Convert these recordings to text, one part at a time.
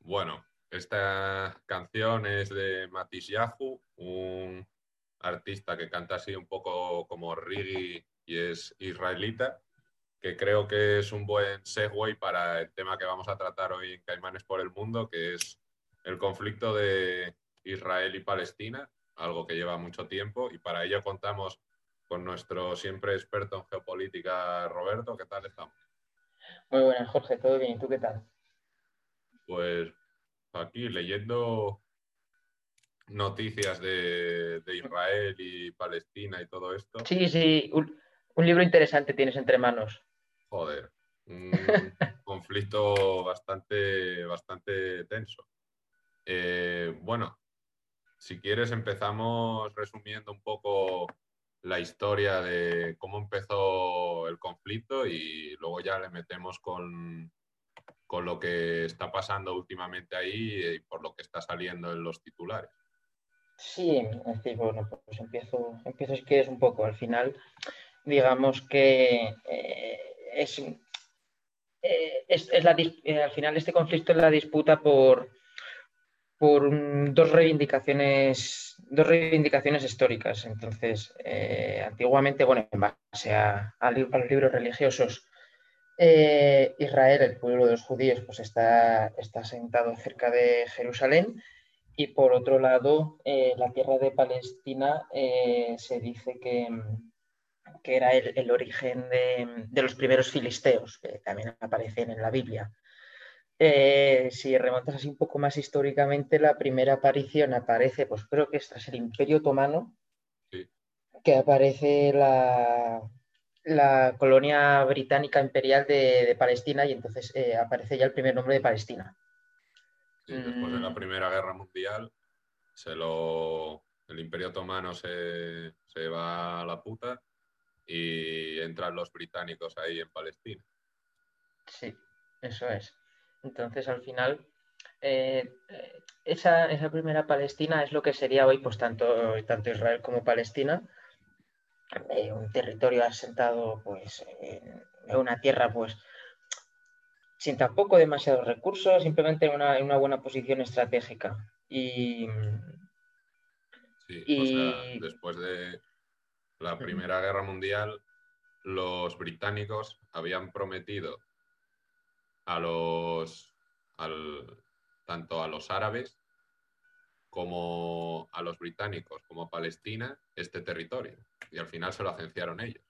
Bueno, esta canción es de Matis Yahu, un artista que canta así un poco como reggae y es israelita, que creo que es un buen segue para el tema que vamos a tratar hoy en Caimanes por el Mundo, que es el conflicto de Israel y Palestina, algo que lleva mucho tiempo, y para ello contamos con nuestro siempre experto en geopolítica, Roberto. ¿Qué tal estamos? Muy buenas, Jorge, ¿todo bien? ¿Y tú qué tal? Pues aquí leyendo noticias de, Israel y Palestina y todo esto. Sí, sí, un, libro interesante tienes entre manos. Joder, un conflicto bastante, bastante tenso. Eh, bueno, si quieres empezamos resumiendo un poco la historia de cómo empezó el conflicto y luego ya le metemos con, con lo que está pasando últimamente ahí y por lo que está saliendo en los titulares. Sí, es bueno, pues empiezo, empiezo si quieres un poco. Al final, digamos que eh, es, eh, es, la, eh, al final este conflicto es la disputa por, por dos reivindicaciones dos reivindicaciones históricas. Entonces, antiguamente, bueno, en base a, a los libros religiosos, eh, Israel, el pueblo de los judíos, pues está, está sentado cerca de Jerusalén y por otro lado, eh, la tierra de Palestina eh, se dice que, que era el, origen de, los primeros filisteos, que también aparecen en la Biblia. Si remontas así un poco más históricamente, la primera aparición aparece, pues creo que es tras el Imperio Otomano, que aparece la, la colonia británica imperial de, Palestina y entonces eh, aparece ya el primer nombre de Palestina. después de la mm. Primera Guerra Mundial, se lo, el Imperio Otomano se, va a la puta y entran los británicos ahí en Palestina. Sí, eso es. Entonces, al final, eh, esa, primera Palestina es lo que sería hoy, pues tanto, tanto Israel como Palestina, eh, un territorio asentado pues, en, una tierra pues, sin tampoco demasiados recursos, simplemente en una, buena posición estratégica. Y, sí, después de la Primera Guerra Mundial, los británicos habían prometido a los, tanto a los árabes como a los británicos, como a Palestina, este territorio. Y al final se lo agenciaron ellos,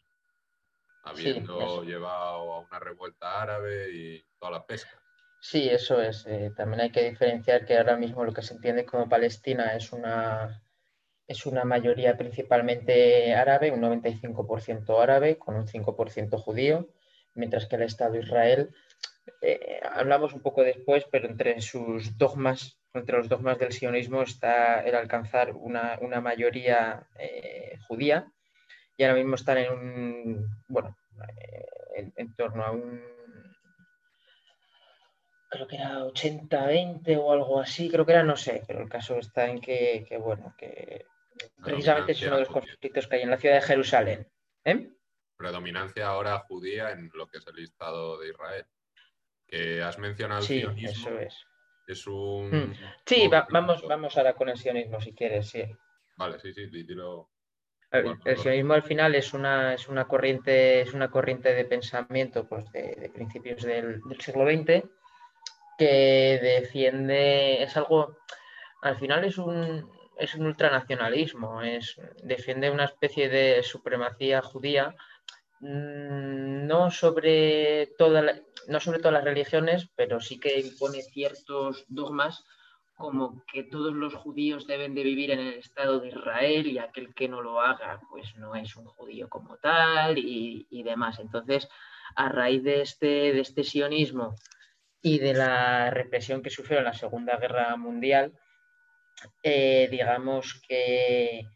habiendo llevado a una revuelta árabe y toda la pesca. Sí, eso es. Eh, también hay que diferenciar que ahora mismo lo que se entiende como Palestina es una, es una mayoría principalmente árabe, un 95% árabe, con un 5% judío, mientras que el Estado de Israel, eh, hablamos un poco después, pero entre sus dogmas entre los dogmas del sionismo está el alcanzar una, mayoría eh, judía y ahora mismo están en un, bueno, eh, en, torno a un, creo que era 80-20 o algo así, creo que era, no sé, pero el caso está en que, bueno, que precisamente es uno de los conflictos que hay en la ciudad de Jerusalén. Predominancia ahora judía en lo que es el Estado de Israel. Que has mencionado el sionismo. Eso es es un. Hmm. Sí, vamos, vamos a la conexionismo si quieres, sí. Vale, sí, sí, dilo. El, sionismo al final es una, es una corriente, es una corriente de pensamiento pues, de, principios del, siglo XX que defiende, es algo, al final es un, es un ultranacionalismo, es, defiende una especie de supremacía judía mm, no sobre, toda no sobre todas las religiones, pero sí que impone ciertos dogmas como que todos los judíos deben de vivir en el Estado de Israel y aquel que no lo haga pues no es un judío como tal y, demás. Entonces, a raíz de este, de este sionismo y de la represión que sufrió en la Segunda Guerra Mundial, eh, digamos que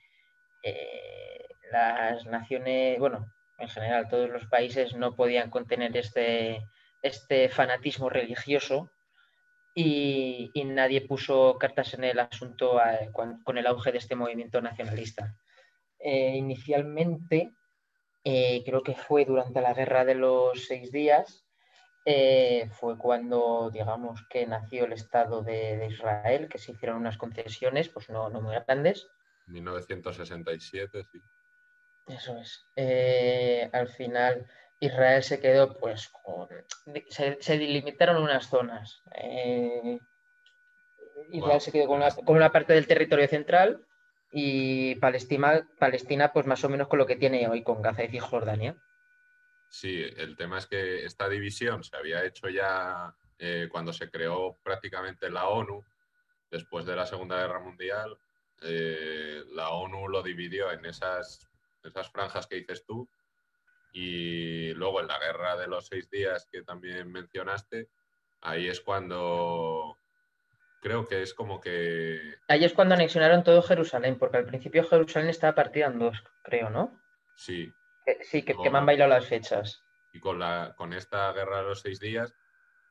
eh, las naciones, bueno, en general todos los países no podían contener este, este fanatismo religioso y, nadie puso cartas en el asunto eh, con, el auge de este movimiento nacionalista. inicialmente, creo que fue durante la Guerra de los Seis Días, eh, fue cuando, digamos, que nació el Estado de, Israel, que se hicieron unas concesiones, pues no, no muy grandes. 1967, sí. Eso es. Eh, al final, Israel se quedó, pues, con, se, delimitaron unas zonas. Eh, Israel se quedó con una, con una, parte del territorio central y Palestina, Palestina, pues más o menos con lo que tiene hoy con Gaza y Cisjordania. Sí, el tema es que esta división se había hecho ya eh, cuando se creó prácticamente la ONU, después de la Segunda Guerra Mundial. Eh, la ONU lo dividió en esas, esas franjas que dices tú y luego en la Guerra de los Seis Días que también mencionaste, ahí es cuando creo que es como que... Ahí es cuando anexionaron todo Jerusalén, porque al principio Jerusalén estaba partida en dos, creo, ¿no? Sí, sí, que, me han bailado las fechas. Y con, la, con esta guerra de los seis días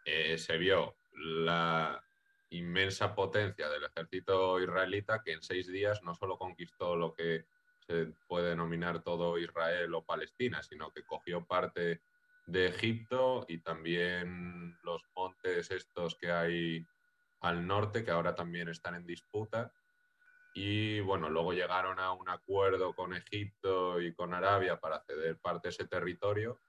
eh, se vio la inmensa potencia del ejército israelita que en seis días no solo conquistó lo que se puede denominar todo Israel o Palestina, sino que cogió parte de Egipto y también los montes estos que hay al norte, que ahora también están en disputa, y bueno, luego llegaron a un acuerdo con Egipto y con Arabia para ceder parte de ese territorio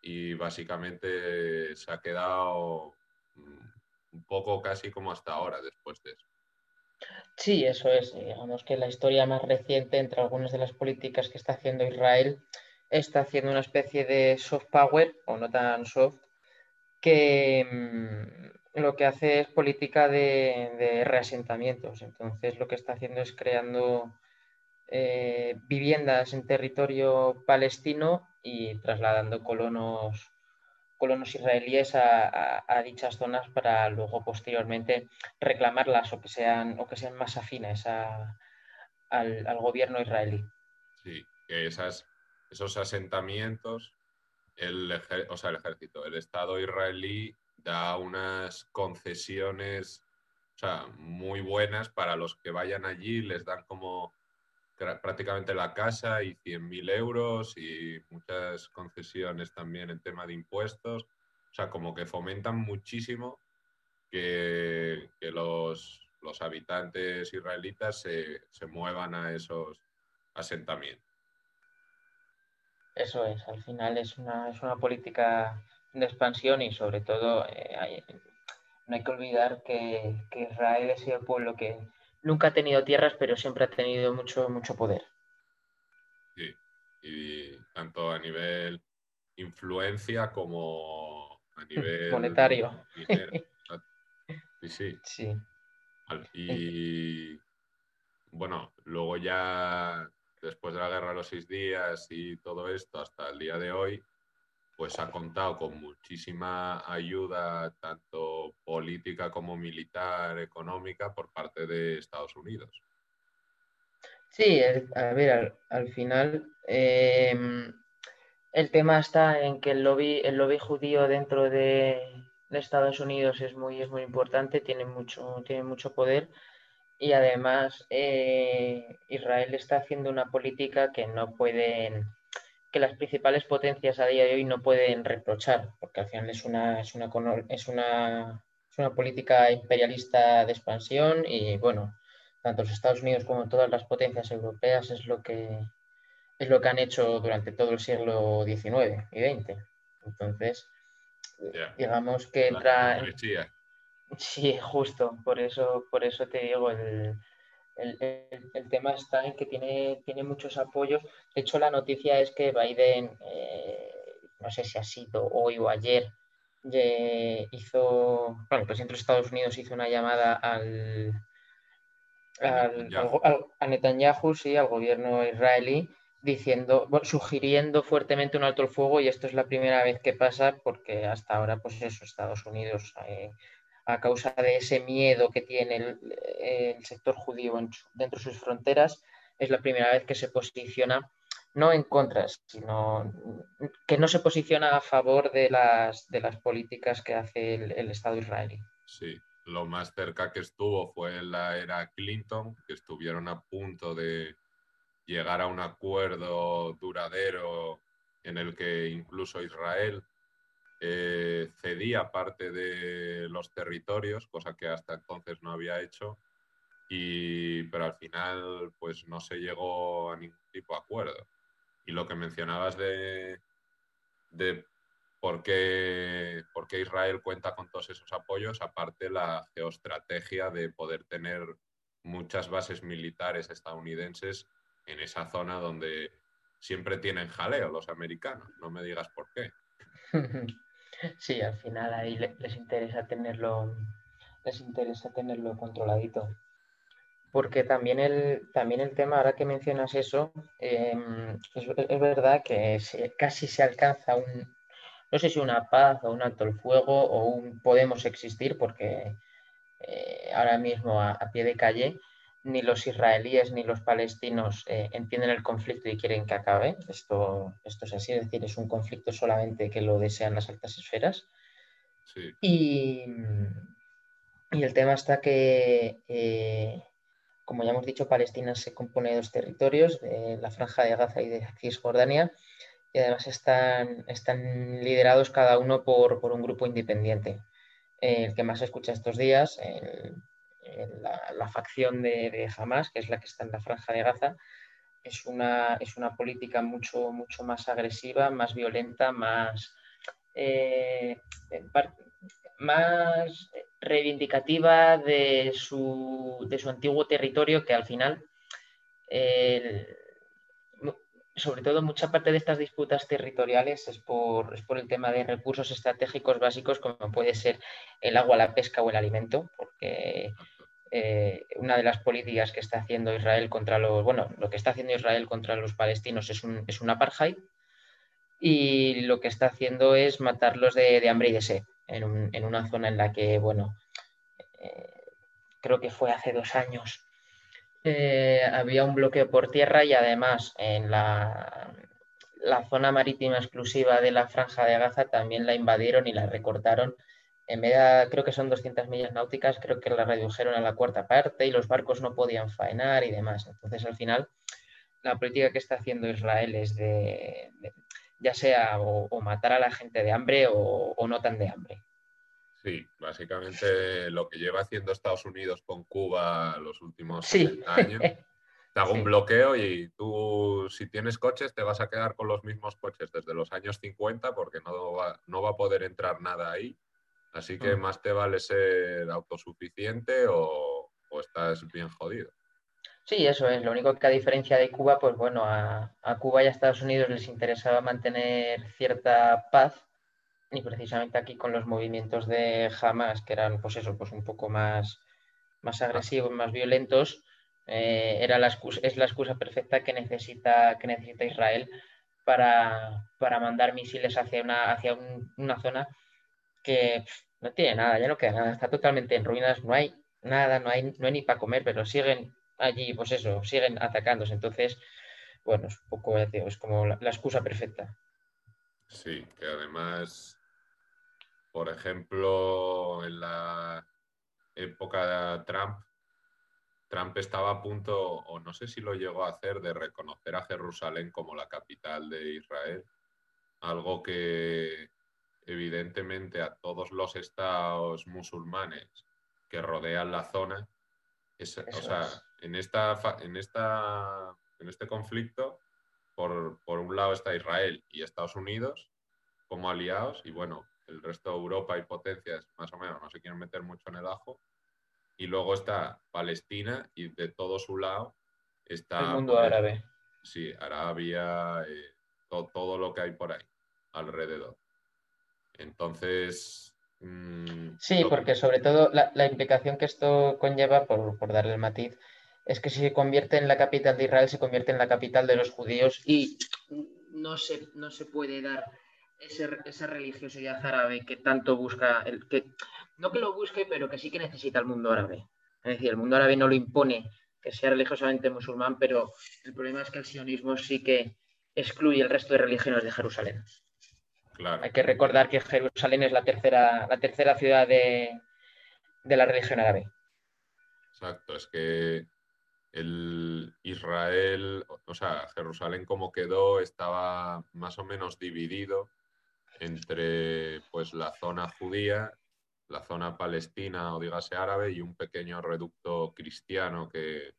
y básicamente se ha quedado mm, un poco casi como hasta ahora después de eso. Sí, eso es. Digamos que la historia más reciente entre algunas de las políticas que está haciendo Israel está haciendo una especie de soft power, o no tan soft, que, mm, lo que hace es política de, reasentamientos. Entonces, lo que está haciendo es creando eh, viviendas en territorio palestino y trasladando colonos, colonos israelíes a, dichas zonas para luego posteriormente reclamarlas o que sean, o que sean más afines al, gobierno israelí. Sí, que esos asentamientos, el, o sea, el ejército, el Estado israelí da unas concesiones muy buenas para los que vayan allí, les dan como prácticamente la casa y 100.000 euros y muchas concesiones también en tema de impuestos. O sea, como que fomentan muchísimo que, los, los, habitantes israelitas se, se muevan a esos asentamientos. Eso es, al final es una, es una política de expansión y sobre todo eh, no hay que olvidar que, Israel es el pueblo que nunca ha tenido tierras, pero siempre ha tenido mucho, mucho poder. Sí, y tanto a nivel influencia como a nivel monetario. Sí, sí. sí. Y bueno, luego ya después de la guerra de los seis días y todo esto hasta el día de hoy, pues ha contado con muchísima ayuda, tanto política como militar, económica, por parte de Estados Unidos. Sí, a ver, al, final em, el tema está en que el lobby, el lobby judío dentro de, Estados Unidos es muy, es muy importante, tiene mucho, tiene mucho poder y además eh, Israel está haciendo una política que no pueden que las principales potencias a día de hoy no pueden reprochar, porque al final es una, es una, es una, es una política imperialista de expansión y bueno, tanto los Estados Unidos como todas las potencias europeas es lo que es lo que han hecho durante todo el siglo XIX y XX. Entonces, digamos que entra. Sí, justo, por eso, por eso te digo, el, el, tema está en que tiene, tiene muchos apoyos. De hecho, la noticia es que Biden, eh, no sé si ha sido hoy o ayer, hizo, bueno, el presidente de los Estados Unidos hizo una llamada al, a Netanyahu, sí, al gobierno israelí, diciendo, sugiriendo fuertemente un alto el fuego y esto es la primera vez que pasa porque hasta ahora, pues eso, Estados Unidos, eh, a causa de ese miedo que tiene el, sector judío dentro de sus fronteras, es la primera vez que se posiciona no en contra, sino que no se posiciona a favor de las, de las políticas que hace el, Estado israelí. Sí, lo más cerca que estuvo fue en la era Clinton, que estuvieron a punto de llegar a un acuerdo duradero en el que incluso Israel eh, cedía parte de los territorios, cosa que hasta entonces no había hecho, y, pero al final pues no se llegó a ningún tipo de acuerdo. Y lo que mencionabas de, de por, qué, por qué Israel cuenta con todos esos apoyos, aparte la geoestrategia de poder tener muchas bases militares estadounidenses en esa zona donde siempre tienen jaleo los americanos, no me digas por qué. Sí, al final ahí les interesa tenerlo, les interesa tenerlo controladito. Porque también el, también el tema, ahora que mencionas eso, em, es, verdad que casi se alcanza un, no sé si una paz o un alto el fuego o un podemos existir, porque eh, ahora mismo a, pie de calle ni los israelíes ni los palestinos eh, entienden el conflicto y quieren que acabe. Esto, esto es así, es decir, es un conflicto solamente que lo desean las altas esferas. Y, y, el tema está que eh, como ya hemos dicho, Palestina se compone de dos territorios, de la Franja de Gaza y de Cisjordania, y además están, están liderados cada uno por, un grupo independiente. El que más se escucha estos días, la, facción de, Hamas, que es la que está en la Franja de Gaza, es una, es una política mucho, mucho más agresiva, más violenta, más, eh, más reivindicativa de su, de su antiguo territorio que al final, sobre todo mucha parte de estas disputas territoriales es por, es por el tema de recursos estratégicos básicos como puede ser el agua, la pesca o el alimento, porque eh, una de las políticas que está haciendo Israel contra los, bueno, lo que está haciendo Israel contra los palestinos es un, es un apartheid y lo que está haciendo es matarlos de, de hambre y de sed en, una zona en la que, bueno, eh, creo que fue hace dos años, eh, había un bloqueo por tierra y además en la, la zona marítima exclusiva de la franja de Gaza también la invadieron y la recortaron. En vez de, creo que son 200 millas náuticas, creo que la redujeron a la cuarta parte y los barcos no podían faenar y demás. Entonces, al final, la política que está haciendo Israel es de, ya sea o, matar a la gente de hambre o, no tan de hambre. Sí, básicamente lo que lleva haciendo Estados Unidos con Cuba los últimos años. Te hago un bloqueo y tú, si tienes coches, te vas a quedar con los mismos coches desde los años 50 porque no va, no va a poder entrar nada ahí. Así que mm. más te vale ser autosuficiente o estás bien jodido. Sí, eso es. Lo único que a diferencia de Cuba, pues bueno, a, Cuba y a Estados Unidos les interesaba mantener cierta paz y precisamente aquí con los movimientos de Hamas, que eran pues eso, pues un poco más, más agresivos, más violentos, eh, era la es la excusa perfecta que necesita, que necesita Israel para, mandar misiles hacia una, hacia una zona que no tiene nada, ya no queda nada, está totalmente en ruinas, no hay nada, no hay, no hay ni para comer, pero siguen allí, pues eso, siguen atacándose. Entonces, bueno, es un poco, es como la, excusa perfecta. Sí, que además, por ejemplo, en la época de Trump, Trump estaba a punto, o no sé si lo llegó a hacer, de reconocer a Jerusalén como la capital de Israel, algo que evidentemente a todos los estados musulmanes que rodean la zona, o sea, en, esta, en, esta, en este conflicto, por, un lado está Israel y Estados Unidos como aliados, y bueno, el resto de Europa y potencias más o menos no se quieren meter mucho en el ajo. Y luego está Palestina y de todo su lado está... El mundo árabe. Sí, Arabia, eh, todo, lo que hay por ahí. alrededor. Entonces... Mm, sí, porque sobre todo la, implicación que esto conlleva, por, por darle el matiz, es que si se convierte en la capital de Israel, se convierte en la capital de los judíos y no se, no se puede dar ese, esa religiosidad árabe que tanto busca, el, que no que lo busque, pero que sí que necesita el mundo árabe. Es decir, el mundo árabe no lo impone que sea religiosamente musulmán, pero el problema es que el sionismo sí que excluye el resto de religiones de Jerusalén. Hay que recordar que Jerusalén es la tercera, la tercera ciudad de, de la religión árabe. Exacto, es que el Israel, o sea, Jerusalén como quedó estaba más o menos dividido entre pues la zona judía, la zona palestina o dígase árabe y un pequeño reducto cristiano que,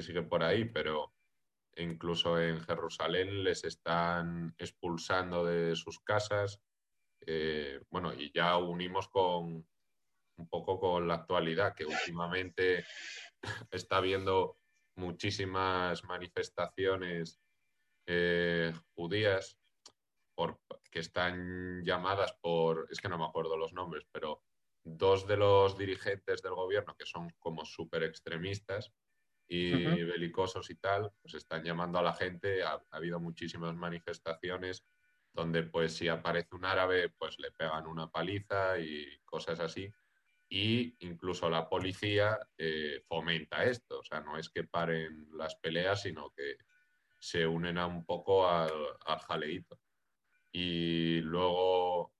sigue por ahí, pero incluso en Jerusalén les están expulsando de sus casas. Eh, bueno, y ya unimos con un poco con la actualidad, que últimamente está viendo muchísimas manifestaciones eh, judías por, que están llamadas por, es que no me acuerdo los nombres, pero dos de los dirigentes del gobierno que son como súper extremistas y belicosos y tal, pues están llamando a la gente, ha, habido muchísimas manifestaciones donde pues si aparece un árabe pues le pegan una paliza y cosas así. Y incluso la policía eh, fomenta esto, o sea, no es que paren las peleas, sino que se unen a un poco al, al. Y luego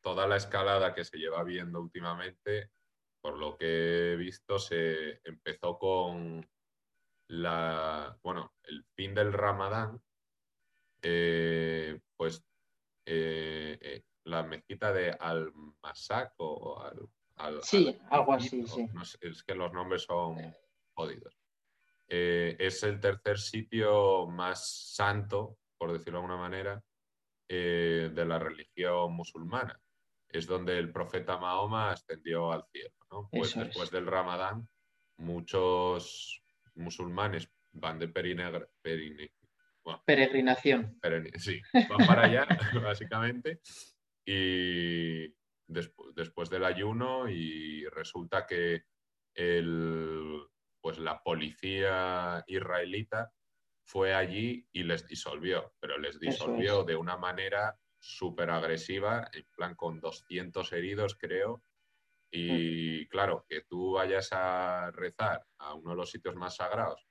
toda la escalada que se lleva viendo últimamente, por lo que he visto, se empezó con la, bueno, el fin del Ramadán, eh, pues eh, la mezquita de Al-Masak o al sí, algo así, sí. es que los nombres son jodidos. Eh, es el tercer sitio más santo, por decirlo de alguna manera, eh, de la religión musulmana. Es donde el profeta Mahoma ascendió al cielo. Pues después del Ramadán, muchos musulmanes van de peregrinación. sí, van para allá, básicamente. Y, después del ayuno y resulta que el, pues la policía israelita fue allí y les disolvió, pero les disolvió de una manera súper agresiva, en plan con 200 heridos creo. Y mm. claro, que tú vayas a rezar a uno de los sitios más sagrados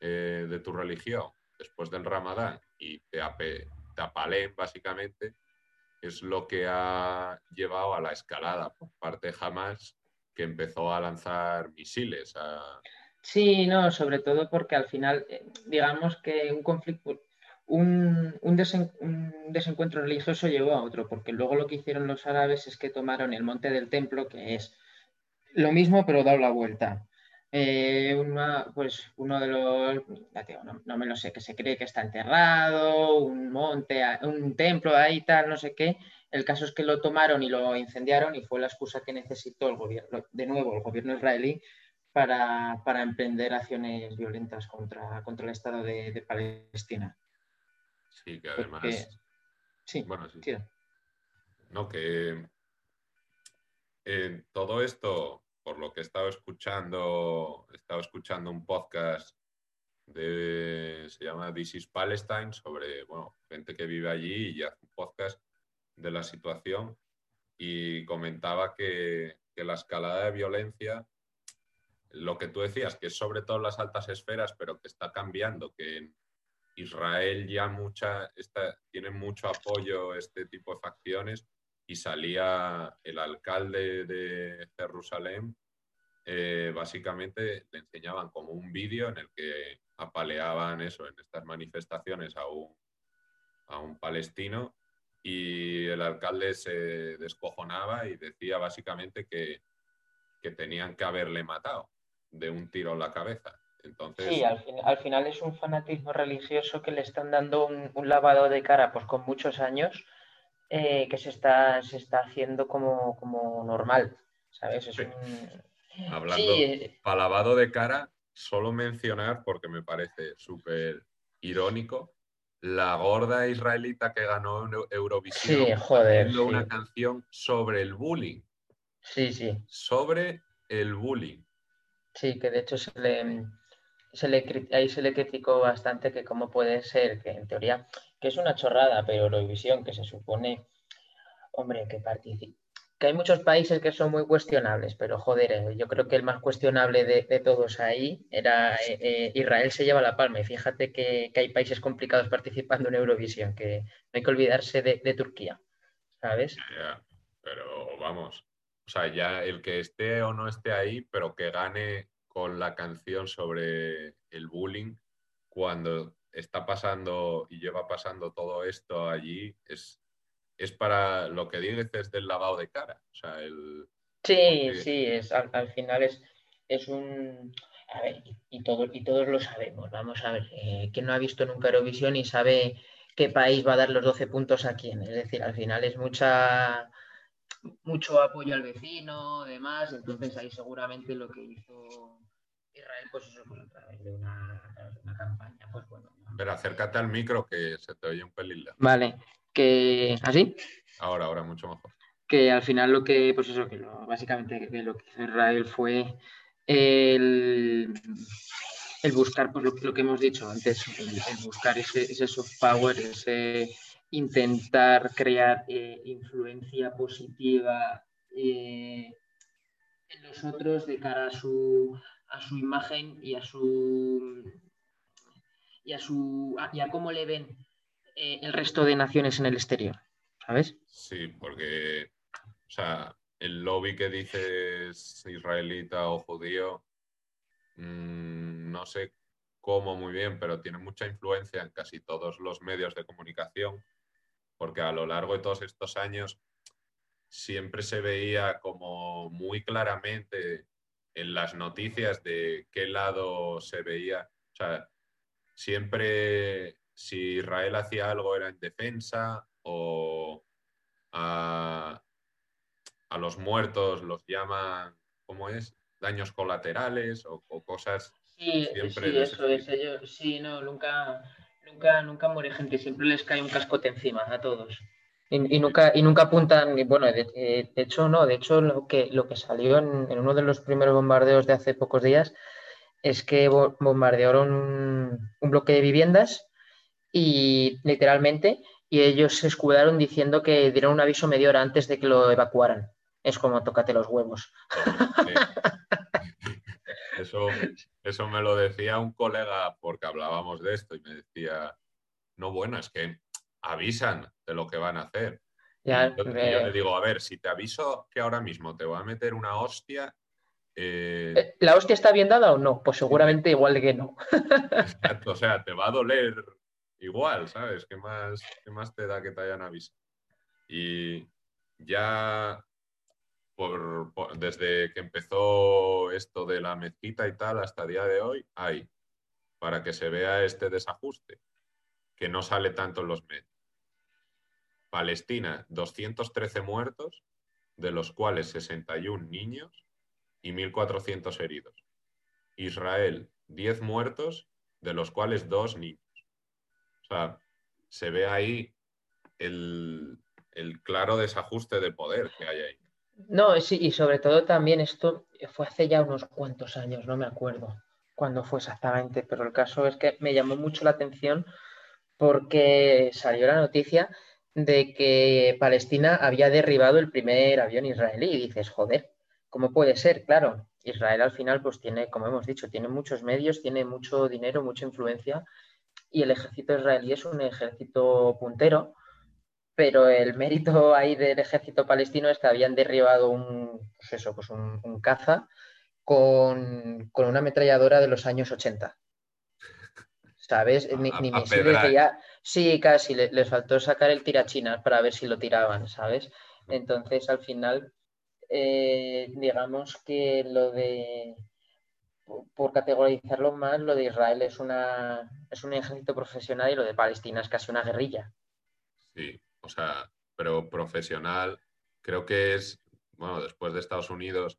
eh, de tu religión después del ramadán y te, te apalen básicamente, es lo que ha llevado a la escalada por parte de Hamas, que empezó a lanzar misiles. Sí, no, sobre todo porque al final, eh, digamos que un conflicto, un, desencuentro religioso llevó a otro, porque luego lo que hicieron los árabes es que tomaron el monte del templo, que es lo mismo pero dado la vuelta. Eh, pues uno de los, no, me lo sé, que se cree que está enterrado, un monte, un templo ahí tal, no sé qué. El caso es que lo tomaron y lo incendiaron y fue la excusa que necesitó el gobierno, de nuevo, el gobierno israelí para, emprender acciones violentas contra el Estado de, Palestina. Sí, que además... sí, bueno, sí. No, que todo esto por lo que he estado escuchando, he estado escuchando un podcast de, se llama This is Palestine, sobre, bueno, gente que vive allí y hace un podcast de la situación y comentaba que, que la escalada de violencia, lo que tú decías, que es sobre todo en las altas esferas, pero que está cambiando, que en Israel ya mucha, tiene mucho apoyo este tipo de facciones y salía el alcalde de Jerusalén, eh, básicamente le enseñaban como un vídeo en el que apaleaban eso, en estas manifestaciones a un, a un palestino y el alcalde se descojonaba y decía básicamente que, que tenían que haberle matado de un tiro en la cabeza. Entonces... Sí, al, al, final es un fanatismo religioso que le están dando un, un lavado de cara pues con muchos años eh, que se está, se está haciendo como, como normal, ¿sabes? Es un... Hablando eh, lavado de cara, solo mencionar, porque me parece súper irónico, la gorda israelita que ganó Eurovisión sí, joder, una canción sobre el bullying. Sí, sí. Sobre el bullying. Sí, que de hecho se le, ahí se le criticó bastante que cómo puede ser que en teoría, que es una chorrada, pero Eurovisión, que se supone, hombre, que participa, que hay muchos países que son muy cuestionables, pero joder, eh, yo creo que el más cuestionable de, todos ahí era eh, eh, Israel se lleva la palma. Y fíjate que, hay países complicados participando en Eurovisión, que no hay que olvidarse de, Turquía, ¿sabes? pero vamos, o sea, ya el que esté o no esté ahí, pero que gane con la canción sobre el bullying cuando está pasando y lleva pasando todo esto allí, es, es para lo que dices del lavado de cara. O sea, el, sí, sí, es, al, final es, es un... A ver, y, todo, y todos lo sabemos. Vamos a ver, eh, ¿quién no ha visto nunca Eurovisión y sabe qué país va a dar los 12 puntos a quién? Es decir, al final es mucha mucho apoyo al vecino, demás, entonces ahí seguramente lo que hizo Israel, pues eso fue a través de una, campaña, pues bueno. Pero acércate al micro que se te oye un pelín. Vale, que así. Ahora, ahora mucho mejor. Que al final lo que, pues eso, que básicamente lo que hizo Israel fue el, buscar, pues lo, que hemos dicho antes, el, buscar ese, ese, soft power, ese intentar crear eh, influencia positiva eh, en los otros de cara a su, a su imagen y a su y a su y a cómo le ven eh, el resto de naciones en el exterior, ¿sabes? Sí, porque, o sea, el lobby que dices israelita o judío, mm, no sé cómo muy bien, pero tiene mucha influencia en casi todos los medios de comunicación, porque a lo largo de todos estos años siempre se veía como muy claramente en las noticias de qué lado se veía. O sea, siempre si Israel hacía algo era en defensa o a, los muertos los llaman, ¿cómo es? Daños colaterales o, cosas. Sí, sí, eso es. sí, no, nunca, nunca, nunca muere gente, siempre les cae un cascote encima a todos. Y, nunca, y nunca apuntan, bueno, de, hecho no, de hecho lo que, lo que salió en, uno de los primeros bombardeos de hace pocos días es que bombardearon un bloque de viviendas y literalmente, y ellos se escudaron diciendo que dieron un aviso media hora antes de que lo evacuaran. Es como tócate los huevos. Eso, eso me lo decía un colega porque hablábamos de esto y me decía, no, bueno, es que avisan de lo que van a hacer. Ya, yo le digo, a ver, si te aviso que ahora mismo te voy a meter una hostia. Eh, eh, ¿La hostia está bien dada o no? Pues seguramente igual que no. Exacto, o sea, te va a doler igual, ¿sabes? ¿Qué más, qué más te da que te hayan avisado? Y ya por, desde que empezó esto de la mezquita y tal hasta el día de hoy, hay para que se vea este desajuste, que no sale tanto en los medios. Palestina, 213 muertos, de los cuales 61 niños y 1.400 heridos. Israel, 10 muertos, de los cuales 2 niños. O sea, se ve ahí el, claro desajuste de poder que hay ahí. No, sí, y sobre todo también esto fue hace ya unos cuantos años, no me acuerdo cuándo fue exactamente, pero el caso es que me llamó mucho la atención porque salió la noticia de que Palestina había derribado el primer avión israelí y dices, joder, ¿cómo puede ser? Claro, Israel al final pues tiene, como hemos dicho, tiene muchos medios, tiene mucho dinero, mucha influencia y el ejército israelí es un ejército puntero, pero el mérito ahí del ejército palestino es que habían derribado un, pues eso, pues un, caza con, una ametralladora de los años 80. ¿Sabes? Ni, ni que ya. Sí, casi, les, faltó sacar el tirachinas para ver si lo tiraban, ¿sabes? Entonces, al final, eh, digamos que lo de por categorizarlo más, lo de Israel es, una, es un ejército profesional y lo de Palestina es casi una guerrilla. Sí, o sea, pero profesional creo que es, bueno, después de Estados Unidos,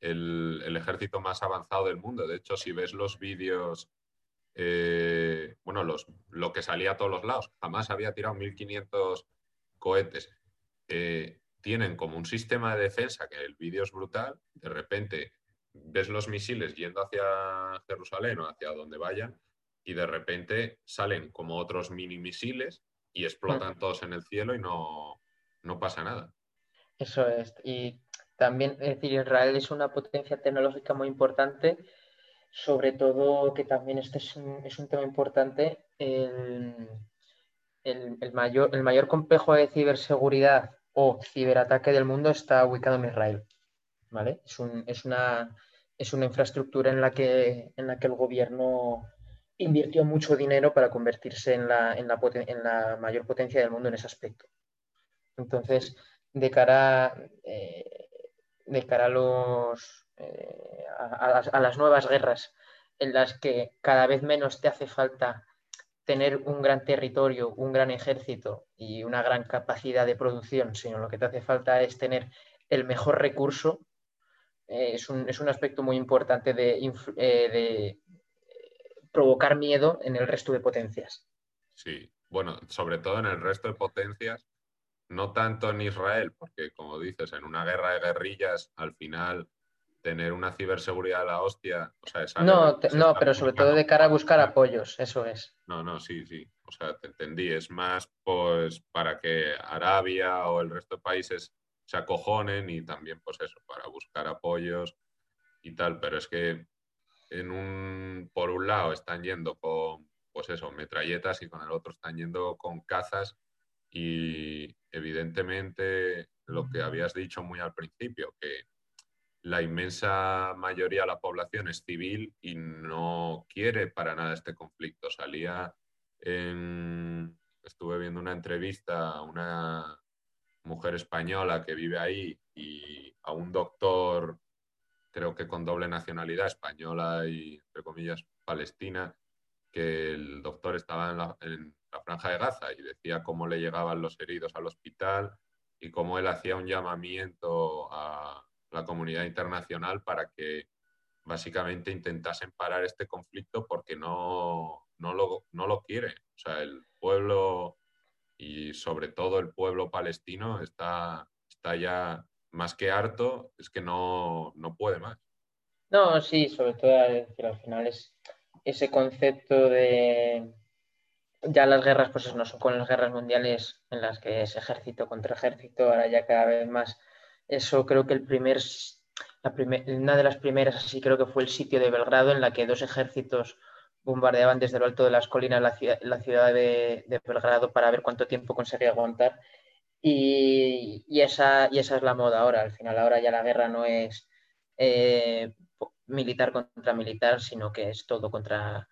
el, ejército más avanzado del mundo. De hecho, si ves los vídeos eh, bueno, los, lo que salía a todos los lados, jamás había tirado 1.500 cohetes. Eh, tienen como un sistema de defensa que el vídeo es brutal, de repente ves los misiles yendo hacia Jerusalén o hacia donde vayan y de repente salen como otros mini misiles y explotan mm. todos en el cielo y no, no pasa nada. Eso es. Y también, es decir, Israel es una potencia tecnológica muy importante, sobre todo que también este es un, es un tema importante, el, el, mayor, el mayor complejo de ciberseguridad o ciberataque del mundo está ubicado en Israel. ¿vale? Es, un, es, una, es una infraestructura en la, que, en la que el gobierno invirtió mucho dinero para convertirse en la, en la, en la mayor potencia del mundo en ese aspecto. Entonces, de cara, eh, de cara a, los, eh, a, las nuevas guerras en las que cada vez menos te hace falta tener un gran territorio, un gran ejército y una gran capacidad de producción, sino lo que te hace falta es tener el mejor recurso, eh, es, un, es, un, aspecto muy importante de, de, provocar miedo en el resto de potencias. Sí, bueno, sobre todo en el resto de potencias, no tanto en Israel, porque como dices, en una guerra de guerrillas, al final tener una ciberseguridad a la hostia, o sea, No, no, pero sobre todo de cara a buscar apoyos, eso es. No, no, sí, sí, o sea, te entendí, es más pues para que Arabia o el resto de países se acojonen y también pues eso, para buscar apoyos y tal, pero es que en un, por un lado están yendo con, pues eso, metralletas y con el otro están yendo con cazas y evidentemente lo que habías dicho muy al principio, que la inmensa mayoría de la población es civil y no quiere para nada este conflicto. Salía en, estuve viendo una entrevista a una mujer española que vive ahí y a un doctor creo que con doble nacionalidad, española y, entre comillas, palestina, que el doctor estaba en la, franja de Gaza y decía cómo le llegaban los heridos al hospital y cómo él hacía un llamamiento a la comunidad internacional para que básicamente intentasen parar este conflicto porque no, no, lo, no lo quiere. O sea, el pueblo y sobre todo el pueblo palestino está, está ya más que harto, es que no, puede más. No, sí, sobre todo al final es ese concepto de ya las guerras, pues no son con las guerras mundiales en las que es ejército contra ejército, ahora ya cada vez más. Eso creo que el primer, la una de las primeras, así creo que fue el sitio de Belgrado, en la que dos ejércitos bombardeaban desde lo alto de las colinas la ciudad, la ciudad de, Belgrado para ver cuánto tiempo conseguía aguantar y, esa, y esa es la moda ahora. Al final, ahora ya la guerra no es eh, militar contra militar, sino que es todo contra,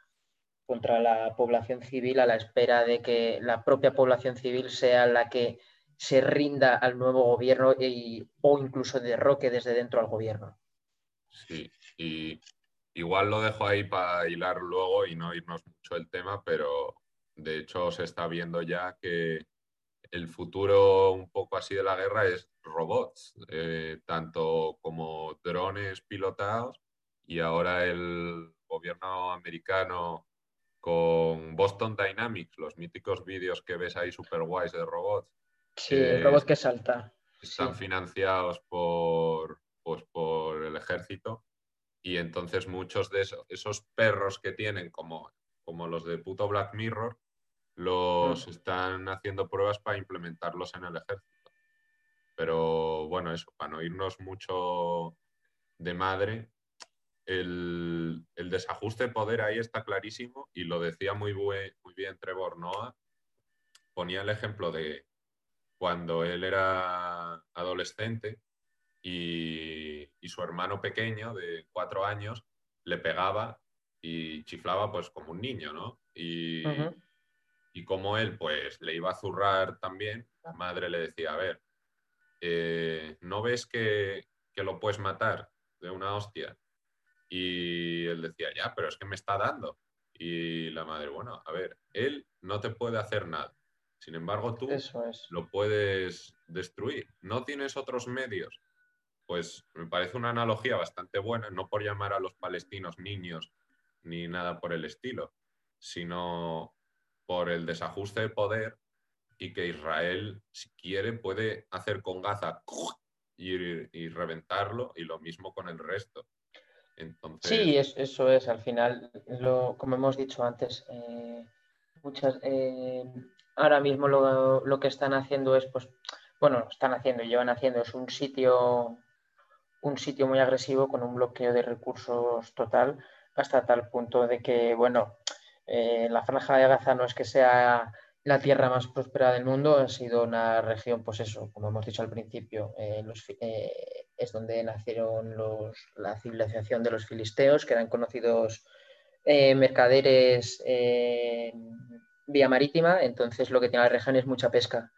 contra la población civil a la espera de que la propia población civil sea la que se rinda al nuevo gobierno y, o incluso derroque desde dentro al gobierno. Sí, y igual lo dejo ahí para hilar luego y no irnos mucho el tema, pero de hecho se está viendo ya que el futuro un poco así de la guerra es robots, eh, tanto como drones pilotados y ahora el gobierno americano con Boston Dynamics, los míticos vídeos que ves ahí super guays de robots. Sí, el robot que salta. Están financiados por, pues, por el ejército y entonces muchos de esos, esos perros que tienen como, como los de puto Black Mirror, los están haciendo pruebas para implementarlos en el ejército. Pero bueno, eso, para no irnos mucho de madre, el, desajuste de poder ahí está clarísimo y lo decía muy, muy bien Trevor Noah. Ponía el ejemplo de cuando él era adolescente y, su hermano pequeño de cuatro años le pegaba y chiflaba pues como un niño, ¿no? Y, y como él pues le iba a zurrar también, la madre le decía, a ver, eh, ¿no ves que, lo puedes matar de una hostia? Y él decía, ya, pero es que me está dando. Y la madre, bueno, a ver, él no te puede hacer nada. Sin embargo, tú lo puedes destruir. ¿No tienes otros medios? Pues me parece una analogía bastante buena, no por llamar a los palestinos niños ni nada por el estilo, sino por el desajuste de poder y que Israel, si quiere, puede hacer con Gaza y, reventarlo y lo mismo con el resto. Sí, eso es, al final, lo, como hemos dicho antes, eh, muchas, eh, ahora mismo lo, que están haciendo es, pues, bueno, están haciendo y llevan haciendo, es un sitio, un sitio muy agresivo con un bloqueo de recursos total, hasta tal punto de que, bueno, eh, la franja de Gaza no es que sea la tierra más próspera del mundo, ha sido una región, pues eso, como hemos dicho al principio, los, es donde nacieron los, la civilización de los filisteos, que eran conocidos eh, mercaderes eh, vía marítima, entonces lo que tiene la región es mucha pesca.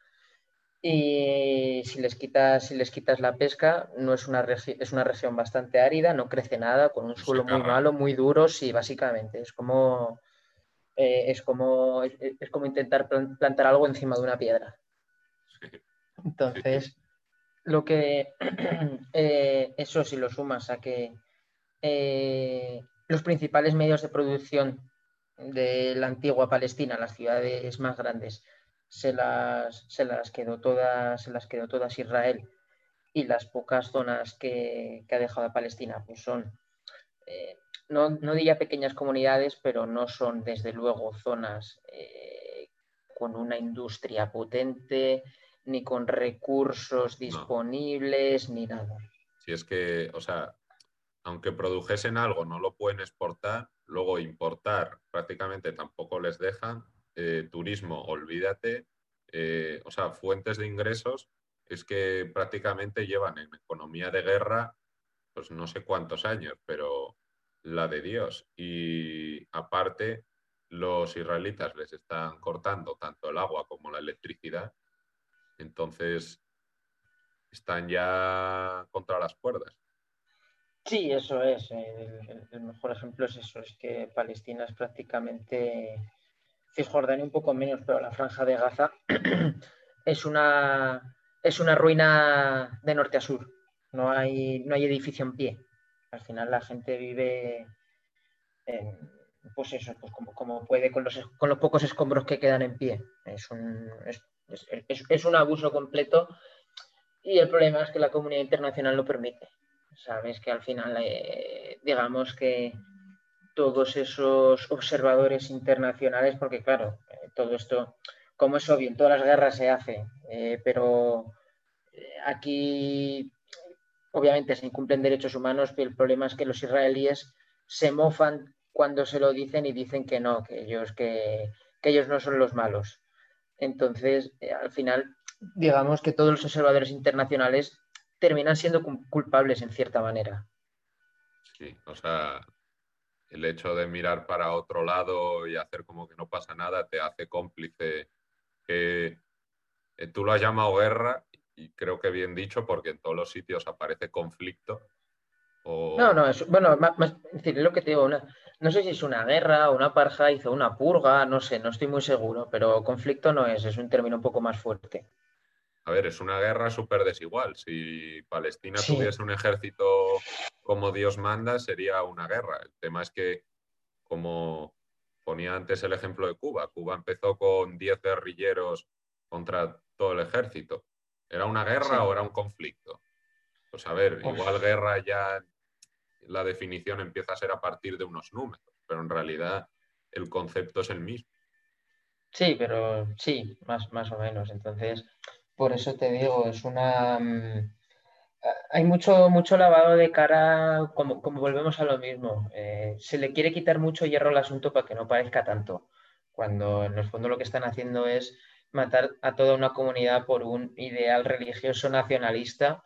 Y si les quitas, si les quitas la pesca, no es una, es una región bastante árida, no crece nada, con un suelo muy malo, muy duro, sí, básicamente. Es como, eh, es como, es, como intentar plantar algo encima de una piedra. Entonces, lo que eh, eso si lo sumas a que eh, los principales medios de producción de la antigua Palestina, las ciudades más grandes, se las, se las quedó todas, se las quedó todas Israel. Y las pocas zonas que, ha dejado Palestina pues son eh, no, no, diría pequeñas comunidades, pero no son desde luego zonas con una industria potente, ni con recursos disponibles, ni nada. Si es que, o sea, aunque produjesen algo, no lo pueden exportar, luego importar prácticamente tampoco les dejan, eh, turismo, olvídate, eh, o sea, fuentes de ingresos es que prácticamente llevan en economía de guerra, pues no sé cuántos años, pero la de Dios. Y aparte, los israelitas les están cortando tanto el agua como la electricidad entonces, están ya contra las cuerdas. Sí, eso es. El, mejor ejemplo es eso, es que Palestina es prácticamente Cisjordania un poco menos, pero la franja de Gaza es una es una ruina de norte a sur. No hay, no hay edificio en pie. Al final la gente vive pues eso, pues como, puede con los, con los pocos escombros que quedan en pie. Es un, un abuso completo y el problema es que la comunidad internacional lo permite. Sabes que al final, eh, digamos que todos esos observadores internacionales, porque claro, eh, todo esto, como es obvio, en todas las guerras se hace, eh, pero aquí obviamente se incumplen derechos humanos, pero el problema es que los israelíes se mofan cuando se lo dicen y dicen que no, que ellos, que ellos no son los malos. Entonces, eh, al final, digamos que todos los observadores internacionales terminan siendo culpables en cierta manera. Sí, o sea, el hecho de mirar para otro lado y hacer como que no pasa nada te hace cómplice. Eh, tú lo has llamado guerra y creo que bien dicho porque en todos los sitios aparece conflicto. No, no, es, bueno, es decir, lo que te digo, una, no sé si es una guerra, una apartheid o una purga, no sé, no estoy muy seguro, pero conflicto no es, es un término un poco más fuerte. A ver, es una guerra súper desigual. Si Palestina tuviese un ejército como Dios manda, sería una guerra. El tema es que, como ponía antes el ejemplo de Cuba, Cuba empezó con 10 guerrilleros contra todo el ejército. ¿Era una guerra o era un conflicto? Pues a ver, igual guerra ya la definición empieza a ser a partir de unos números, pero en realidad el concepto es el mismo. Sí, pero sí, más, más o menos. Entonces, por eso te digo, es una... Mm, hay mucho, mucho lavado de cara, como, como volvemos a lo mismo. Eh, se le quiere quitar mucho hierro al asunto para que no parezca tanto, cuando en el fondo lo que están haciendo es matar a toda una comunidad por un ideal religioso nacionalista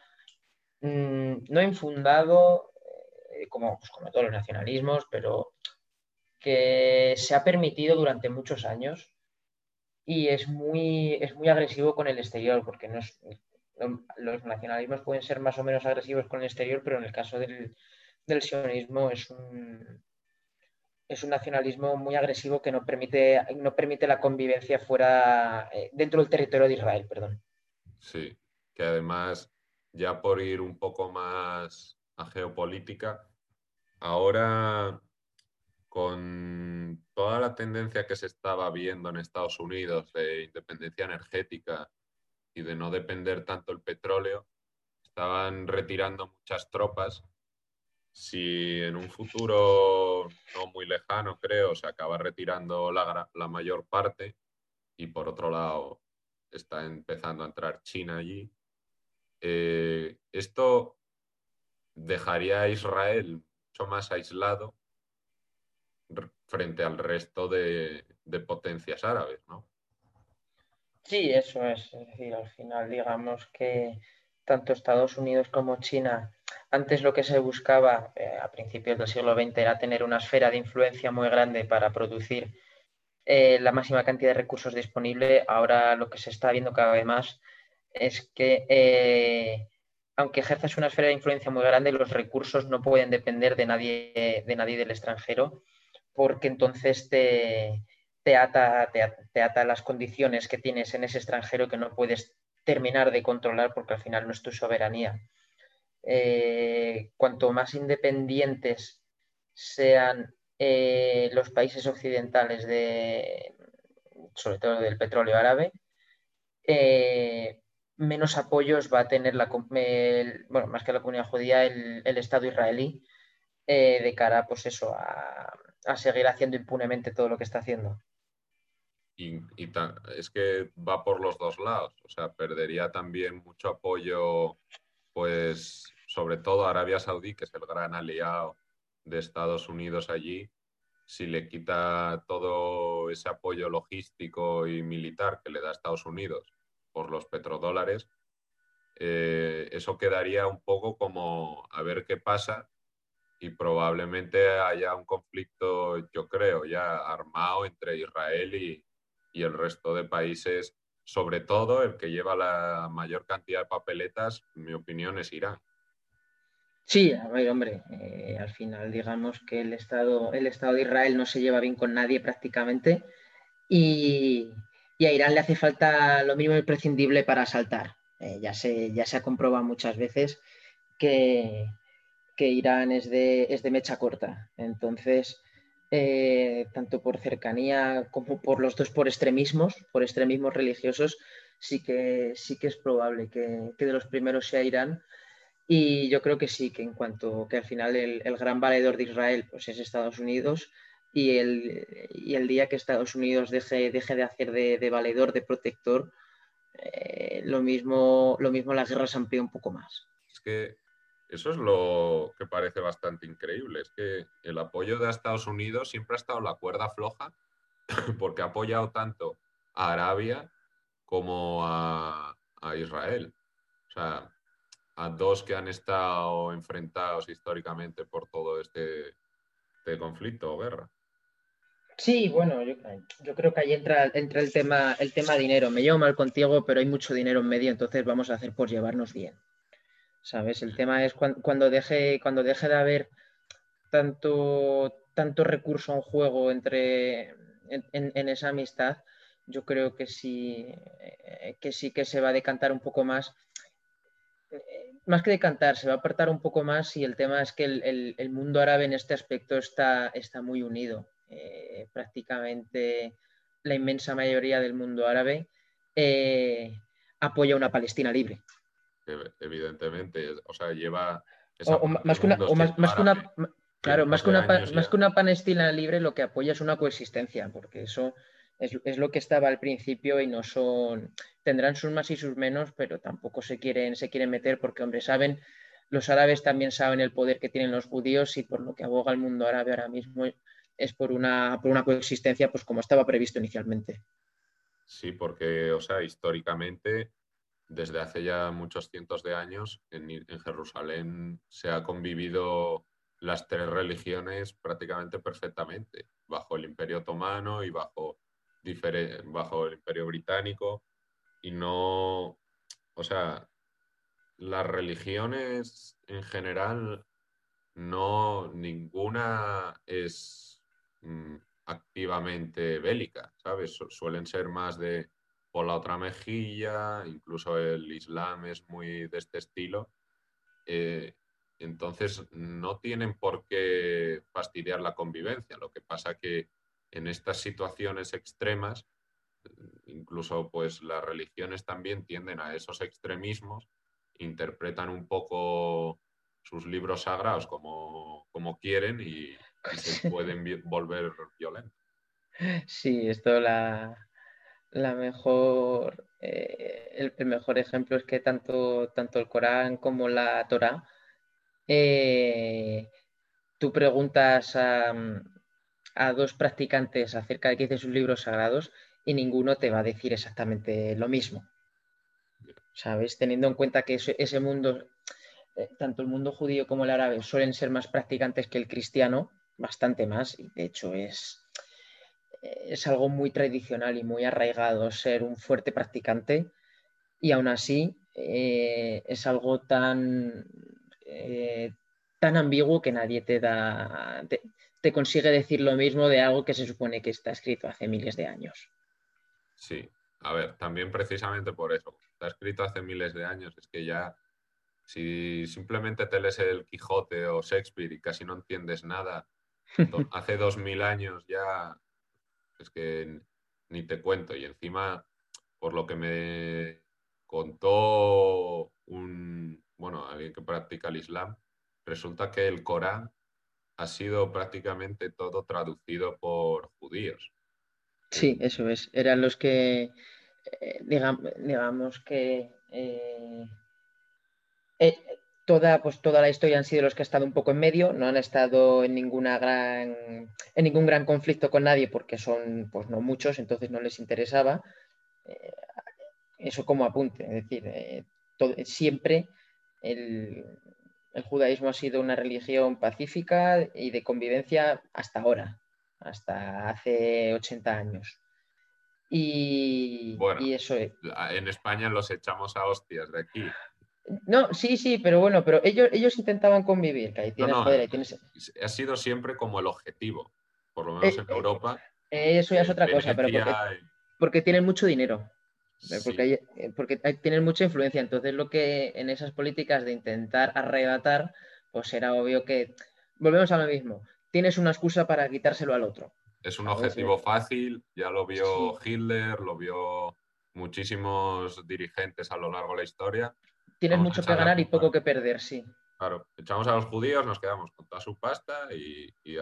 mm, no infundado eh, como, pues, como todos los nacionalismos, pero que se ha permitido durante muchos años y es muy, es muy agresivo con el exterior, porque no los nacionalismos pueden ser más o menos agresivos con el exterior, pero en el caso del, sionismo es un, es un nacionalismo muy agresivo que no permite, no permite la convivencia fuera, eh, dentro del territorio de Israel, perdón. Sí, que además, ya por ir un poco más a geopolítica, ahora con toda la tendencia que se estaba viendo en Estados Unidos de independencia energética y de no depender tanto el petróleo, estaban retirando muchas tropas. Si en un futuro no muy lejano, creo, se acaba retirando la, mayor parte y por otro lado está empezando a entrar China allí, eh, esto dejaría a Israel más aislado frente al resto de, potencias árabes, ¿no? Sí, eso es. Es decir, al final, digamos que tanto Estados Unidos como China, antes lo que se buscaba eh, a principios del siglo XX era tener una esfera de influencia muy grande para producir eh, la máxima cantidad de recursos disponible. Ahora lo que se está viendo cada vez más es que, eh, aunque ejerzas una esfera de influencia muy grande, los recursos no pueden depender de nadie, de nadie del extranjero porque entonces te, te, ata, te, ata las condiciones que tienes en ese extranjero que no puedes terminar de controlar porque al final no es tu soberanía. Eh, cuanto más independientes sean eh, los países occidentales, de, sobre todo del petróleo árabe, eh, menos apoyos va a tener la, bueno, más que la comunidad judía, el, el Estado israelí de cara pues eso, a, a seguir haciendo impunemente todo lo que está haciendo. Y, es que va por los dos lados, o sea, perdería también mucho apoyo, pues, sobre todo Arabia Saudí, que es el gran aliado de Estados Unidos allí, si le quita todo ese apoyo logístico y militar que le da Estados Unidos por los petrodólares, eh, eso quedaría un poco como a ver qué pasa y probablemente haya un conflicto, yo creo, ya armado entre Israel y, el resto de países, sobre todo el que lleva la mayor cantidad de papeletas, mi opinión, es Irán. Sí, a ver, hombre, eh, al final digamos que el Estado, el Estado de Israel no se lleva bien con nadie prácticamente y, a Irán le hace falta lo mínimo imprescindible para asaltar. Eh, ya, se, ya se ha comprobado muchas veces que, que Irán es de, es de mecha corta. Entonces, eh, tanto por cercanía como por los dos por extremismos, por extremismos religiosos, sí que, sí que es probable que, de los primeros sea Irán. Y yo creo que sí, que en cuanto que al final el, gran valedor de Israel pues es Estados Unidos y el, el día que Estados Unidos deje, deje de hacer de, valedor, de protector, eh, lo, mismo, lo mismo la guerra se un poco más. Es que eso es lo que parece bastante increíble, es que el apoyo de Estados Unidos siempre ha estado la cuerda floja porque ha apoyado tanto a Arabia como a, Israel. O sea, a dos que han estado enfrentados históricamente por todo este, este conflicto o guerra. Sí, bueno, yo, creo que ahí entra, entra el, tema, el tema dinero. Me llevo mal contigo, pero hay mucho dinero en medio, entonces vamos a hacer por llevarnos bien. ¿sabes? El tema es cuando, deje, cuando deje de haber tanto, tanto recurso en juego entre, en, esa amistad, yo creo que sí, eh, que sí que se va a decantar un poco más. Eh, más que decantar, se va a apartar un poco más y el tema es que el, mundo árabe en este aspecto está, está muy unido. Eh, prácticamente la inmensa mayoría del mundo árabe apoya una Palestina libre. Evidentemente, o sea, lleva... más, que una, claro, más que una, más que una Palestina libre lo que apoya es una coexistencia, porque eso es, lo que estaba al principio y no son... Tendrán sus más y sus menos, pero tampoco se quieren, se quieren meter porque, hombre, saben, los árabes también saben el poder que tienen los judíos y por lo que aboga el mundo árabe ahora mismo es por una, por una coexistencia, pues como estaba previsto inicialmente. Sí, porque, o sea, históricamente desde hace ya muchos cientos de años en, Jerusalén se ha convivido las tres religiones prácticamente perfectamente, bajo el Imperio Otomano y bajo, bajo el Imperio Británico. Y no, o sea, las religiones en general, no, ninguna es mm, activamente bélica, ¿sabes? Suelen ser más de por la otra mejilla, incluso el Islam es muy de este estilo. Eh, entonces no tienen por qué fastidiar la convivencia. Lo que pasa que en estas situaciones extremas, incluso pues las religiones también tienden a esos extremismos, interpretan un poco sus libros sagrados como, como quieren y, se pueden volver violentos. Sí, esto la, la mejor, eh, el, mejor ejemplo es que tanto, tanto el Corán como la Torah, eh, tú preguntas a, a, dos practicantes acerca de qué dicen sus libros sagrados y ninguno te va a decir exactamente lo mismo. ¿Sabes? Teniendo en cuenta que ese, mundo, eh, tanto el mundo judío como el árabe, suelen ser más practicantes que el cristiano, bastante más, y de hecho es, es algo muy tradicional y muy arraigado ser un fuerte practicante y aún así eh, es algo tan, eh, tan ambiguo que nadie te da, te, consigue decir lo mismo de algo que se supone que está escrito hace miles de años. Sí, a ver, también precisamente por eso, está escrito hace miles de años, es que ya si simplemente te lees el Quijote o Shakespeare y casi no entiendes nada, hace dos mil años ya es que ni te cuento. Y encima, por lo que me contó un, bueno, alguien que practica el Islam, resulta que el Corán ha sido prácticamente todo traducido por judíos. Sí, eso es. Eran los que, eh, digamos, que eh, eh, toda, pues, toda la historia han sido los que han estado un poco en medio, no han estado en ninguna gran, en ningún gran conflicto con nadie porque son pues no muchos, entonces no les interesaba. Eh, eso como apunte, es decir, eh, siempre el, judaísmo ha sido una religión pacífica y de convivencia hasta ahora, hasta hace 80 años. Y, y eso es. En España los echamos a hostias de aquí. No, sí, sí, pero bueno, pero ellos, ellos intentaban convivir, que ahí tienes, Ha sido siempre como el objetivo, por lo menos eh, en Europa. Eh, eso ya es otra cosa, pero porque, tienen mucho dinero. Porque, eh, porque tienen mucha influencia. Entonces, lo que en esas políticas de intentar arrebatar, pues era obvio que volvemos a lo mismo. Tienes una excusa para quitárselo al otro. Es un objetivo fácil, ya lo vio Hitler, lo vio muchísimos dirigentes a lo largo de la historia Tienes mucho que ganar y poco que perder, sí. Claro, echamos a los judíos, nos quedamos con toda su pasta y, y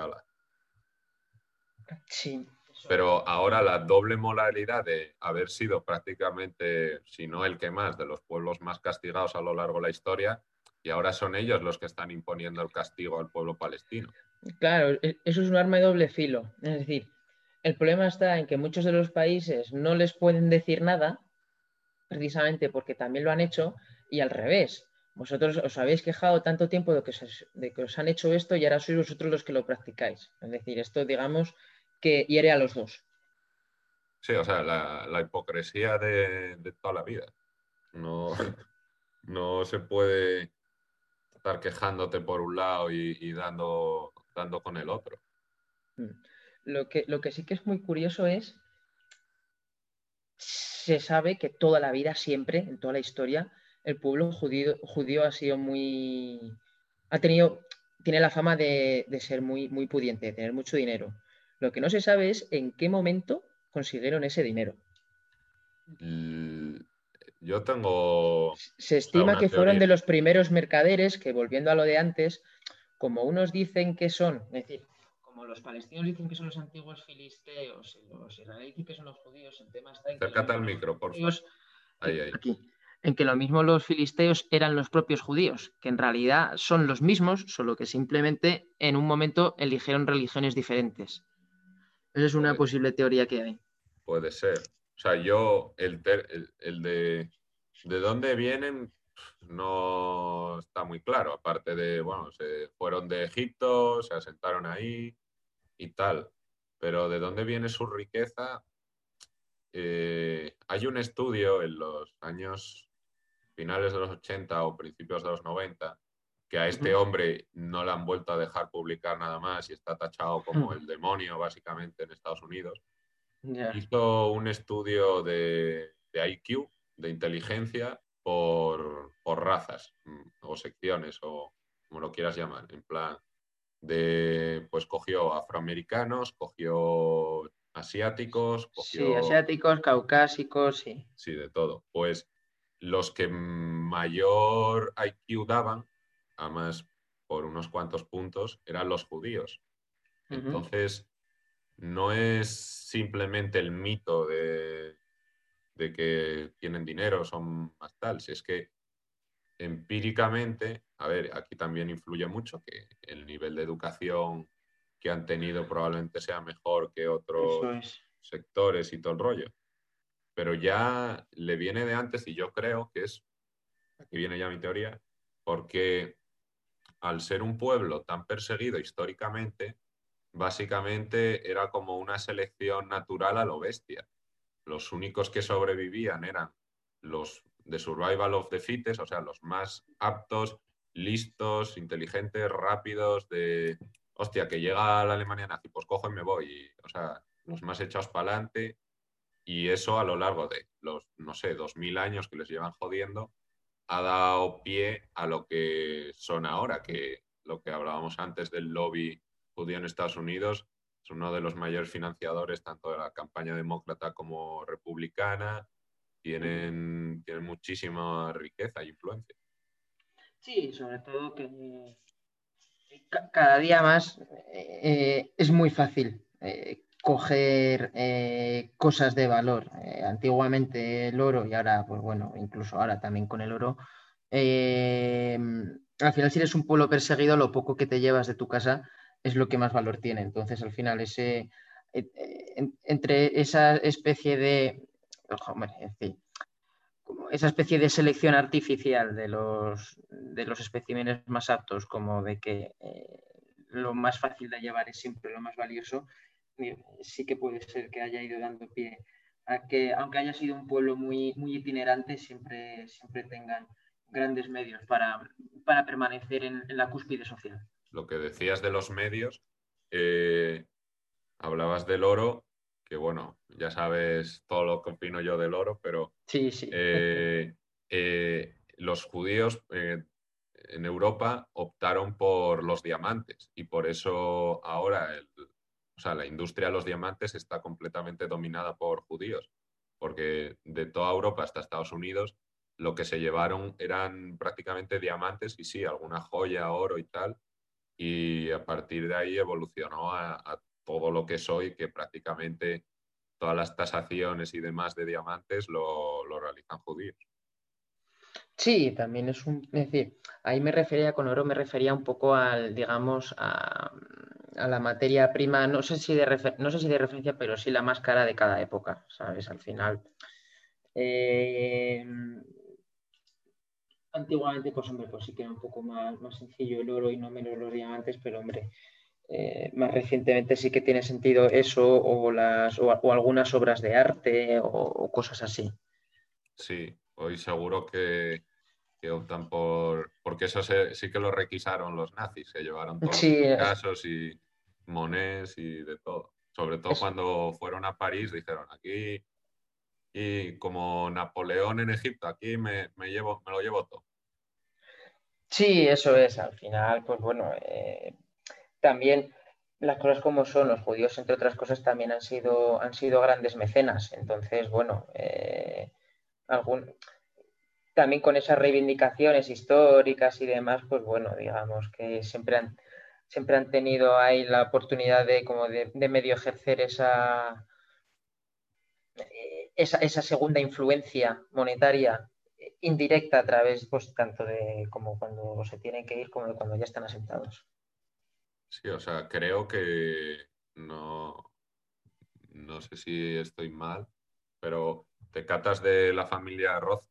Sí. Pero ahora la doble moralidad de haber sido prácticamente, si no el que más, de los pueblos más castigados a lo largo de la historia, y ahora son ellos los que están imponiendo el castigo al pueblo palestino. Claro, e, eso es un arma de doble filo. Es decir, el problema está en que muchos de los países no les pueden decir nada, precisamente porque también lo han hecho, y al revés. Vosotros os habéis quejado tanto tiempo de que, os, han hecho esto y ahora sois vosotros los que lo practicáis. Es decir, esto digamos que hiere a los dos. Sí, o sea, la, hipocresía de, toda la vida. No, no se puede estar quejándote por un lado y, dando, dando con el otro. Mm. Lo que, lo que sí que es muy curioso es, se sabe que toda la vida, siempre, en toda la historia, el pueblo judío, judío ha sido muy. ha tenido. tiene la fama de, ser muy, muy pudiente, de tener mucho dinero. Lo que no se sabe es en qué momento consiguieron ese dinero. Mm, yo tengo. Se estima que fueron de los primeros mercaderes que, volviendo a lo de antes, como unos dicen que son, es decir, como los palestinos dicen que son los antiguos filisteos, los israelíes dicen que son los judíos, en temas Acércate al micro, por favor. Ahí, ahí. Aquí en que lo mismo los filisteos eran los propios judíos, que en realidad son los mismos, solo que simplemente en un momento eligieron religiones diferentes. Esa es una posible teoría que hay. Puede ser. O sea, yo, el, el, de, de dónde vienen no está muy claro, aparte de, bueno, se fueron de Egipto, se asentaron ahí y tal, pero de dónde viene su riqueza, eh, hay un estudio en los años finales de los 80 o principios de los 90, que a este hombre no le han vuelto a dejar publicar nada más y está tachado como el demonio básicamente en Estados Unidos. Hizo un estudio de, IQ, de inteligencia, por, razas mm, o secciones o como lo quieras llamar, en plan de, pues cogió afroamericanos, cogió asiáticos, cogió... Sí, asiáticos, caucásicos, sí. Sí, de todo. Pues los que mayor IQ daban, además por unos cuantos puntos, eran los judíos. Entonces, no es simplemente el mito de, de que tienen dinero, son más tal, si es que empíricamente, a ver, aquí también influye mucho que el nivel de educación que han tenido probablemente sea mejor que otros sectores y todo el rollo. Pero ya le viene de antes y yo creo que es, aquí viene ya mi teoría, porque al ser un pueblo tan perseguido históricamente, básicamente era como una selección natural a lo bestia. Los únicos que sobrevivían eran los de Survival of the Fittest, o sea, los más aptos, listos, inteligentes, rápidos, de, hostia, que llega la Alemania nazi, pues cojo y me voy, o sea, los más echados para adelante, y eso a lo largo de los, no sé, dos mil años que les llevan jodiendo, ha dado pie a lo que son ahora, que lo que hablábamos antes del lobby judío en Estados Unidos, es uno de los mayores financiadores tanto de la campaña demócrata como republicana, tienen, tienen muchísima riqueza e influencia. Sí, sobre todo que cada día más eh, es muy fácil eh, coger eh, cosas de valor. antiguamente el oro y ahora, pues bueno, incluso ahora también con el oro. al final, si eres un pueblo perseguido, lo poco que te llevas de tu casa es lo que más valor tiene. Entonces, al final, ese entre esa especie de esa especie de selección artificial de los, de los especímenes más aptos, como de que eh, lo más fácil de llevar es siempre lo más valioso, eh, sí que puede ser que haya ido dando pie a que, aunque haya sido un pueblo muy, muy itinerante, siempre, siempre tengan grandes medios para, permanecer en, la cúspide social. Lo que decías de los medios, eh, hablabas del oro que bueno, ya sabes todo lo que opino yo del oro, pero sí, sí. Eh, eh, los judíos en Europa optaron por los diamantes y por eso ahora o sea, la industria de los diamantes está completamente dominada por judíos, porque de toda Europa hasta Estados Unidos lo que se llevaron eran prácticamente diamantes y sí, alguna joya, oro y tal, y a partir de ahí evolucionó a, a todo lo que soy, que prácticamente todas las tasaciones y demás de diamantes lo, realizan judíos. Sí, también es un. Es decir, ahí me refería con oro, me refería un poco al, digamos, a, la materia prima, no sé, si de no sé si de referencia, pero sí la más cara de cada época, ¿sabes? Al final. Eh, antiguamente, pues hombre, pues sí que era un poco más, más sencillo el oro y no menos los diamantes, pero hombre, eh, más recientemente sí que tiene sentido eso o, las, o, algunas obras de arte o, cosas así. Sí, hoy seguro que, optan por... Porque eso sí que lo requisaron los nazis, se llevaron todos los casos y monés y de todo. Sobre todo cuando fueron a París dijeron, aquí y como Napoleón en Egipto, aquí me, llevo, me lo llevo todo. Sí, eso es. Al final, pues bueno, eh, también las cosas como son, los judíos, entre otras cosas, también han sido, han sido grandes mecenas. Entonces, bueno, eh, también con esas reivindicaciones históricas y demás, pues bueno, digamos que siempre han, siempre han tenido ahí la oportunidad de, como de, medio ejercer esa, esa, esa, segunda influencia monetaria indirecta a través, pues, tanto de como cuando se tienen que ir como de cuando ya están asentados. Sí, o sea, creo que no, no sé si estoy mal, pero te catas de la familia Roth,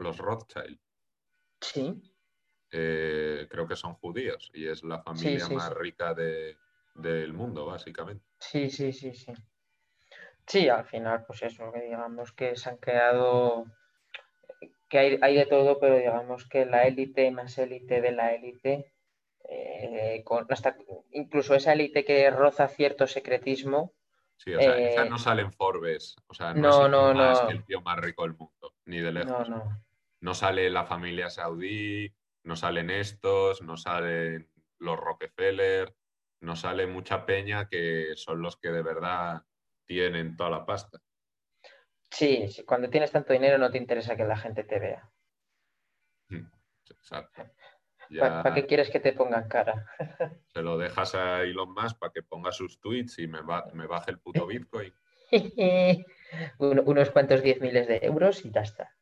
los Rothschild. Sí. Eh, creo que son judíos y es la familia más rica del mundo, básicamente. Sí, sí, sí, sí. Sí, al final, pues eso, que digamos que se han creado, que hay, hay de todo, pero digamos que la élite más élite de la élite eh, con hasta incluso esa élite que roza cierto secretismo. Sí, o sea, eh, no sale en Forbes, o sea, no, es el, más el tío más rico del mundo, ni de lejos. No, sale la familia saudí, no salen estos, no salen los Rockefeller, no sale mucha peña que son los que de verdad tienen toda la pasta. Sí, cuando tienes tanto dinero no te interesa que la gente te vea. Mm, exacto. ¿Para qué quieres que te pongan cara? Se lo dejas a Elon Musk para que ponga sus tweets y me, me baje el puto Bitcoin. unos cuantos 10 miles de euros y ya está.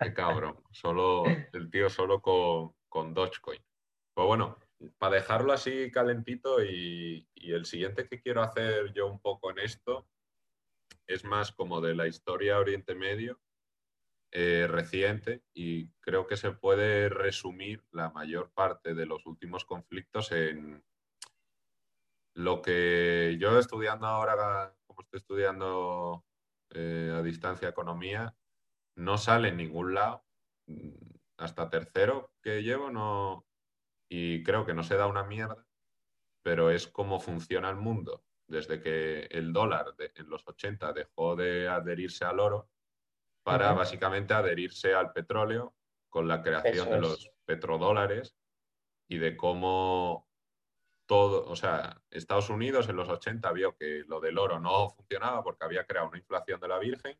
Qué cabrón. Solo, el tío solo con, con Dogecoin. Pues bueno, para dejarlo así calentito y, el siguiente que quiero hacer yo un poco en esto es más como de la historia Oriente Medio eh, reciente y creo que se puede resumir la mayor parte de los últimos conflictos en lo que yo estudiando ahora, como estoy estudiando eh, a distancia economía, no sale en ningún lado. Hasta tercero que llevo no, y creo que no se da una mierda, pero es cómo funciona el mundo. Desde que el dólar en los 80 dejó de adherirse al oro para básicamente adherirse al petróleo con la creación de los petrodólares y de cómo todo, o sea, Estados Unidos en los 80 vio que lo del oro no funcionaba porque había creado una inflación de la Virgen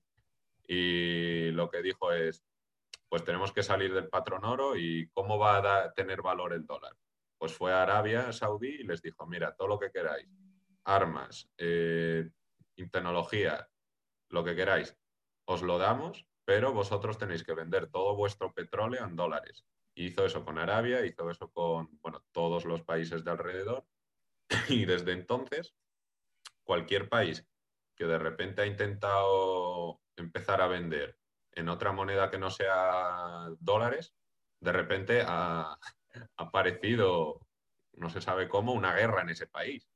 y lo que dijo es, pues tenemos que salir del patrón oro y cómo va a tener valor el dólar. Pues fue a Arabia Saudí y les dijo, mira, todo lo que queráis, armas, eh, tecnología, lo que queráis, os lo damos, pero vosotros tenéis que vender todo vuestro petróleo en dólares. Hizo eso con Arabia, hizo eso con bueno, todos los países de alrededor y desde entonces cualquier país que de repente ha intentado empezar a vender en otra moneda que no sea dólares, de repente ha, aparecido, no se sabe cómo, una guerra en ese país.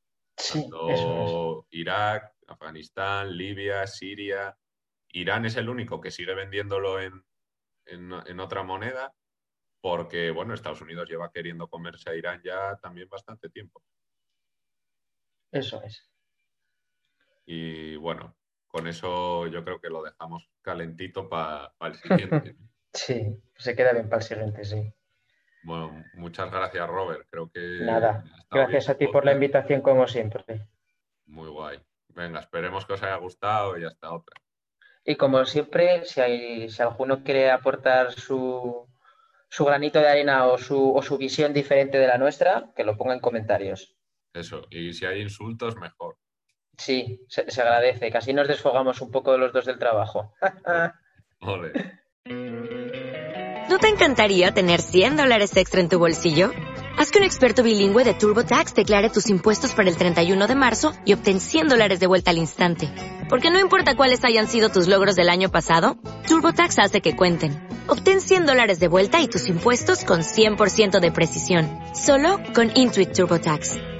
Irak, Afganistán, Libia, Siria. Irán es el único que sigue vendiéndolo en, en, otra moneda porque, bueno, Estados Unidos lleva queriendo comerse a Irán ya también bastante tiempo. Eso es. Y bueno, con eso yo creo que lo dejamos calentito para el siguiente. sí, se queda bien para el siguiente, sí. Bueno, muchas gracias, Robert. Creo que. Nada, gracias a ti por la invitación, como siempre. Muy guay. Venga, esperemos que os haya gustado y hasta otra. Y como siempre, si, hay, si alguno quiere aportar su, su granito de arena o su, o su visión diferente de la nuestra, que lo ponga en comentarios. Eso, y si hay insultos, mejor. Sí, se, agradece. Casi nos desfogamos un poco de los dos del trabajo. ¿No te encantaría tener 100 dólares extra en tu bolsillo? Haz que un experto bilingüe de TurboTax declare tus impuestos para el 31 de marzo y obtén 100 dólares de vuelta al instante. Porque no importa cuáles hayan sido tus logros del año pasado, TurboTax hace que cuenten. Obtén 100 dólares de vuelta y tus impuestos con 100% de precisión. Solo con Intuit TurboTax.